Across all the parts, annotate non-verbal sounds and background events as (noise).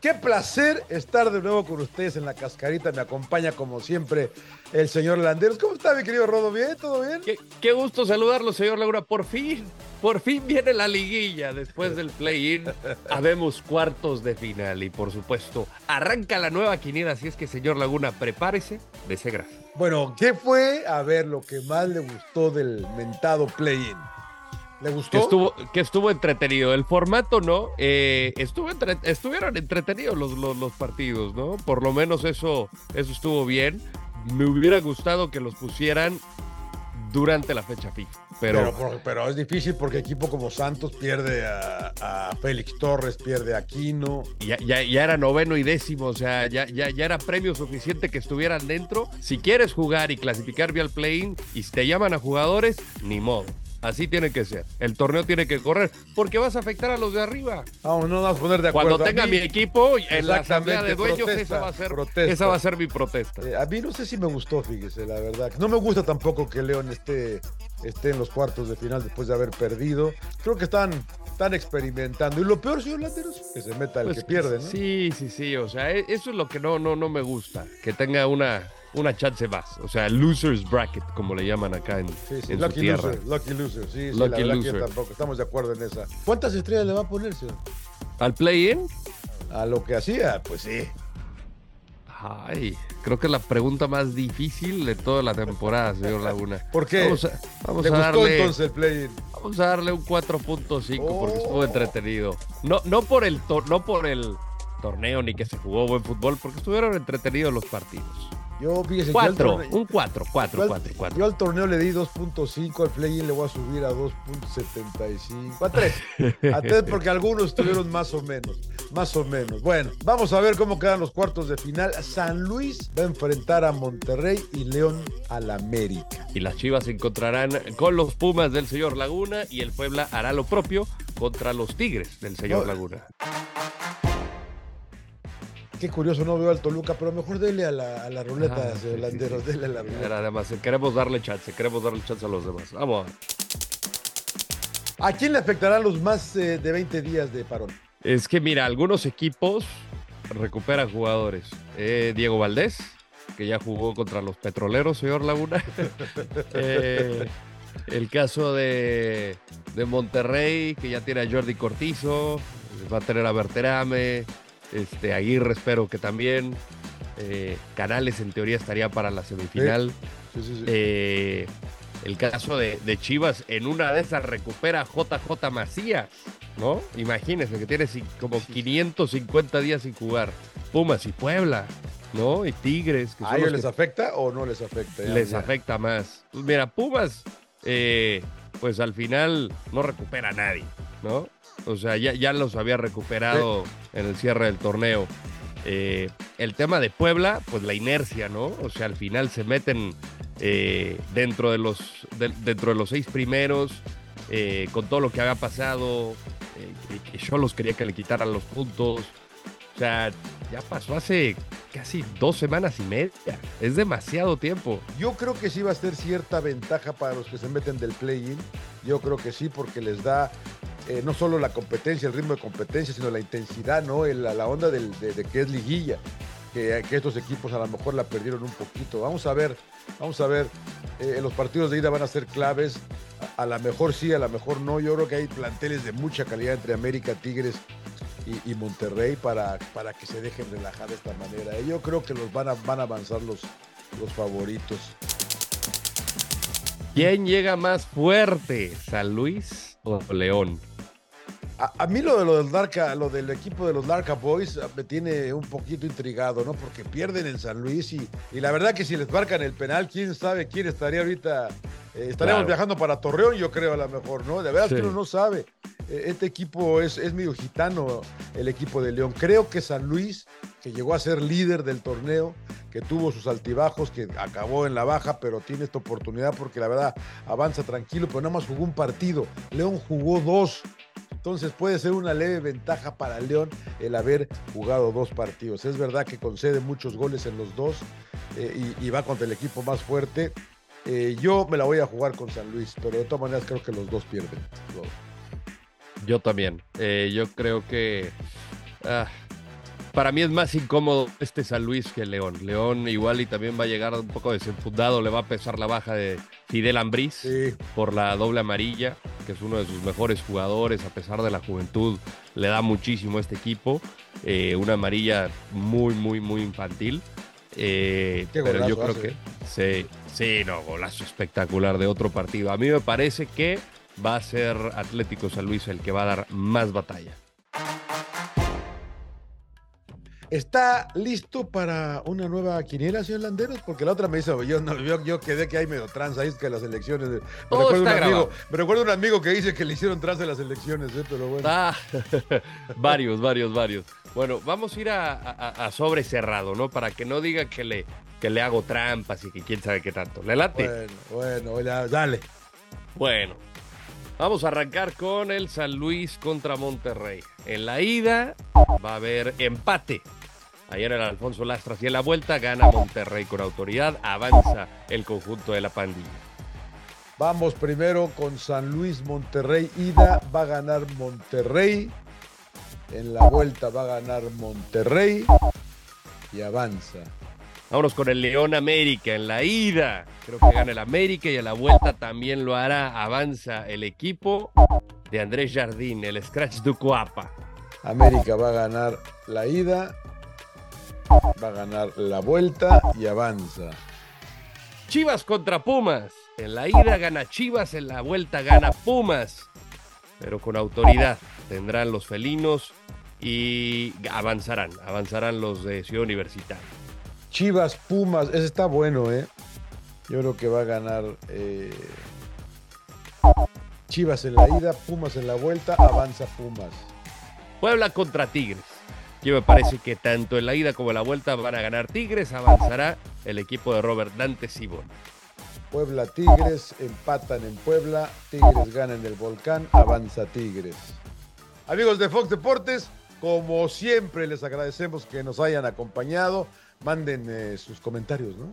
Qué placer estar de nuevo con ustedes en la cascarita. Me acompaña como siempre el señor Landeros. ¿Cómo está mi querido Rodo? ¿Bien? ¿Todo bien? Qué, gusto saludarlo, señor Laura. Por fin, por fin viene la liguilla después del play-in. (laughs) Habemos cuartos de final y por supuesto arranca la nueva quiniela. Así es que, señor Laguna, prepárese de ese Bueno, ¿qué fue? A ver, lo que más le gustó del mentado play-in. ¿Le gustó? Que estuvo, que estuvo entretenido. El formato no. Eh, estuvo estuvieron entretenidos los, los, partidos, ¿no? Por lo menos eso, eso estuvo bien. Me hubiera gustado que los pusieran durante la fecha fija. Pero, pero, es difícil porque equipo como Santos pierde a, Félix Torres, pierde a Aquino. Ya, ya, ya, era noveno y décimo, o sea, ya, ya, ya era premio suficiente que estuvieran dentro. Si quieres jugar y clasificar vía el play-in y si te llaman a jugadores, ni modo. Así tiene que ser. El torneo tiene que correr porque vas a afectar a los de arriba. Vamos, no vamos a poner de acuerdo. Cuando tenga mi equipo en la asamblea de dueños, esa, va a ser, esa va a ser mi protesta. Eh, a mí no sé si me gustó, fíjese, la verdad. No me gusta tampoco que León esté, esté en los cuartos de final después de haber perdido. Creo que están, están experimentando. Y lo peor, señor Landeros, que se meta el pues que pierde, ¿no? Sí, sí, sí. O sea, e, eso es lo que no, no, no me gusta. Que tenga una una chance más. O sea, losers bracket, como le llaman acá en, sí, sí. lucky tierra. Loser, lucky loser, sí, sí lucky loser. tampoco estamos de acuerdo en esa. ¿Cuántas estrellas le va a poner, señor? ¿Al play-in? A lo que hacía, pues sí. Ay, creo que es la pregunta más difícil de toda la temporada, señor Laguna. (laughs) ¿Por qué? Vamos a, vamos ¿Le a gustó darle, entonces el play-in? Vamos a darle un 4.5 porque estuvo entretenido. No, no, por el no por el torneo ni que se jugó buen fútbol, porque estuvieron entretenidos los partidos. Yo, fíjese, cuatro, un 4, 4, 4, 4. Yo al torneo le di 2.5, al play-in le voy a subir a 2.75. A 3. A 3 (laughs) porque algunos estuvieron más o menos. Más o menos. Bueno, vamos a ver cómo quedan los cuartos de final. San Luis va a enfrentar a Monterrey y León al América. Y las Chivas se encontrarán con los Pumas del señor Laguna y el Puebla hará lo propio contra los Tigres del señor Laguna. Qué curioso, no veo al Toluca, pero mejor dele a la, a la ruleta, de Landeros, dele a la ruleta. Además, queremos darle chance, queremos darle chance a los demás. Vamos. ¿A quién le afectarán los más eh, de 20 días de parón? Es que mira, algunos equipos recuperan jugadores. Eh, Diego Valdés, que ya jugó contra los petroleros, señor Laguna. (laughs) Eh, el caso de, de Monterrey, que ya tiene a Jordi Cortizo, va a tener a Berterame, este, Aguirre espero que también. Eh, Canales en teoría estaría para la semifinal. Eh, el caso de, Chivas, en una de esas recupera JJ Macías, ¿no? Imagínense que tiene como 550 días sin jugar. Pumas y Puebla, ¿no? Y Tigres. ¿A ellos les afecta o no les afecta? les afecta más. Pues mira, Pumas, eh, pues al final no recupera a nadie, ¿no? O sea, ya, los había recuperado en el cierre del torneo. Eh, el tema de Puebla, pues la inercia, ¿no? O sea, al final se meten eh, dentro, de los, dentro de los seis primeros, eh, con todo lo que había pasado, que yo los quería que le quitaran los puntos. O sea, ya pasó hace casi dos semanas y media. Es demasiado tiempo. Yo creo que sí va a ser cierta ventaja para los que se meten del play-in. Yo creo que sí, porque les da eh, no solo la competencia, el ritmo de competencia, sino la intensidad, ¿no? la, onda de, que es liguilla, que, estos equipos a lo mejor la perdieron un poquito. Vamos a ver, vamos a ver, eh, los partidos de ida van a ser claves, a, lo mejor sí, a lo mejor no. Yo creo que hay planteles de mucha calidad entre América, Tigres y, Monterrey para, para que se dejen relajar de esta manera. Yo creo que los van a, van a avanzar los, los favoritos. ¿Quién llega más fuerte, San Luis o León? A, mí lo de lo del lo del equipo de los Darka Boys ah, me tiene un poquito intrigado, ¿no? Porque pierden en San Luis y, y la verdad que si les marcan el penal, quién sabe quién estaría ahorita. Eh, estaríamos viajando para Torreón, yo creo, a lo mejor, ¿no? De verdad que uno no sabe. E, este equipo es, es medio gitano, el equipo de León. Creo que San Luis, que llegó a ser líder del torneo, que tuvo sus altibajos, que acabó en la baja, pero tiene esta oportunidad porque la verdad avanza tranquilo, pero nada más jugó un partido. León jugó dos. Entonces puede ser una leve ventaja para León el haber jugado dos partidos. Es verdad que concede muchos goles en los dos eh, y, va contra el equipo más fuerte. Eh, yo me la voy a jugar con San Luis, pero de todas maneras creo que los dos pierden. Yo también. Eh, yo creo que ah, para mí es más incómodo este San Luis que León. León igual y también va a llegar un poco desenfundado, le va a pesar la baja de Fidel Ambriz por la doble amarilla, que es uno de sus mejores jugadores, a pesar de la juventud, le da muchísimo a este equipo. Eh, una amarilla muy, muy, muy infantil. Eh, pero yo creo que sí, sí, no, golazo espectacular de otro partido. A mí me parece que va a ser Atlético San Luis el que va a dar más batalla. ¿Está listo para una nueva quiniela, señor Landeros? Porque la otra me hizo, yo, no, yo, quedé que hay medio trans ahí, es que las elecciones. Me, recuerdo un amigo, me recuerdo un amigo que dice que le hicieron trans de las elecciones, ¿eh? pero bueno. Ah, (laughs) varios, varios, varios. Bueno, vamos a ir a, sobre cerrado, ¿no? Para que no diga que le, que le hago trampas y que quién sabe qué tanto. ¿Le late? Bueno, bueno, dale. Bueno, vamos a arrancar con el San Luis contra Monterrey. En la ida va a haber empate Ayer el Alfonso Lastras y en la vuelta gana Monterrey con autoridad, avanza el conjunto de la pandilla. Vamos primero con San Luis Monterrey, ida va a ganar Monterrey, en la vuelta va a ganar Monterrey y avanza. Vámonos con el León América en la ida. Creo que gana el América y en la vuelta también lo hará. Avanza el equipo de Andrés Jardín, el Scratch du Coapa. América va a ganar la ida Va a ganar la vuelta y avanza. Chivas contra Pumas. En la ida gana Chivas, en la vuelta gana Pumas. Pero con autoridad tendrán los felinos y avanzarán, avanzarán los de Ciudad Universitaria. Chivas, Pumas, ese está bueno, ¿eh? Yo creo que va a ganar eh, Chivas en la ida, Pumas en la vuelta, avanza Pumas. Puebla contra Tigres. Yo me parece que tanto en la ida como en la vuelta van a ganar Tigres, avanzará el equipo de Robert Dante Sibón. Puebla Tigres, empatan en Puebla, Tigres gana en el Volcán, avanza Tigres. Amigos de Fox Deportes, como siempre les agradecemos que nos hayan acompañado. Manden eh, sus comentarios, ¿no?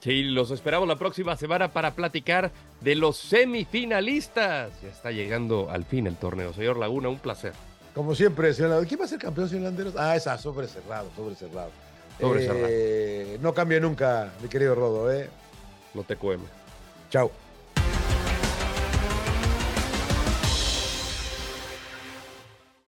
Sí, los esperamos la próxima semana para platicar de los semifinalistas. Ya está llegando al fin el torneo. Señor Laguna, un placer. Como siempre, señor ¿Quién va a ser campeón, señor Landeros? Ah, esa, sobre cerrado, sobre cerrado. Sobre cerrado. Eh, no cambia nunca, mi querido Rodo, ¿eh? No te cueme. Chao.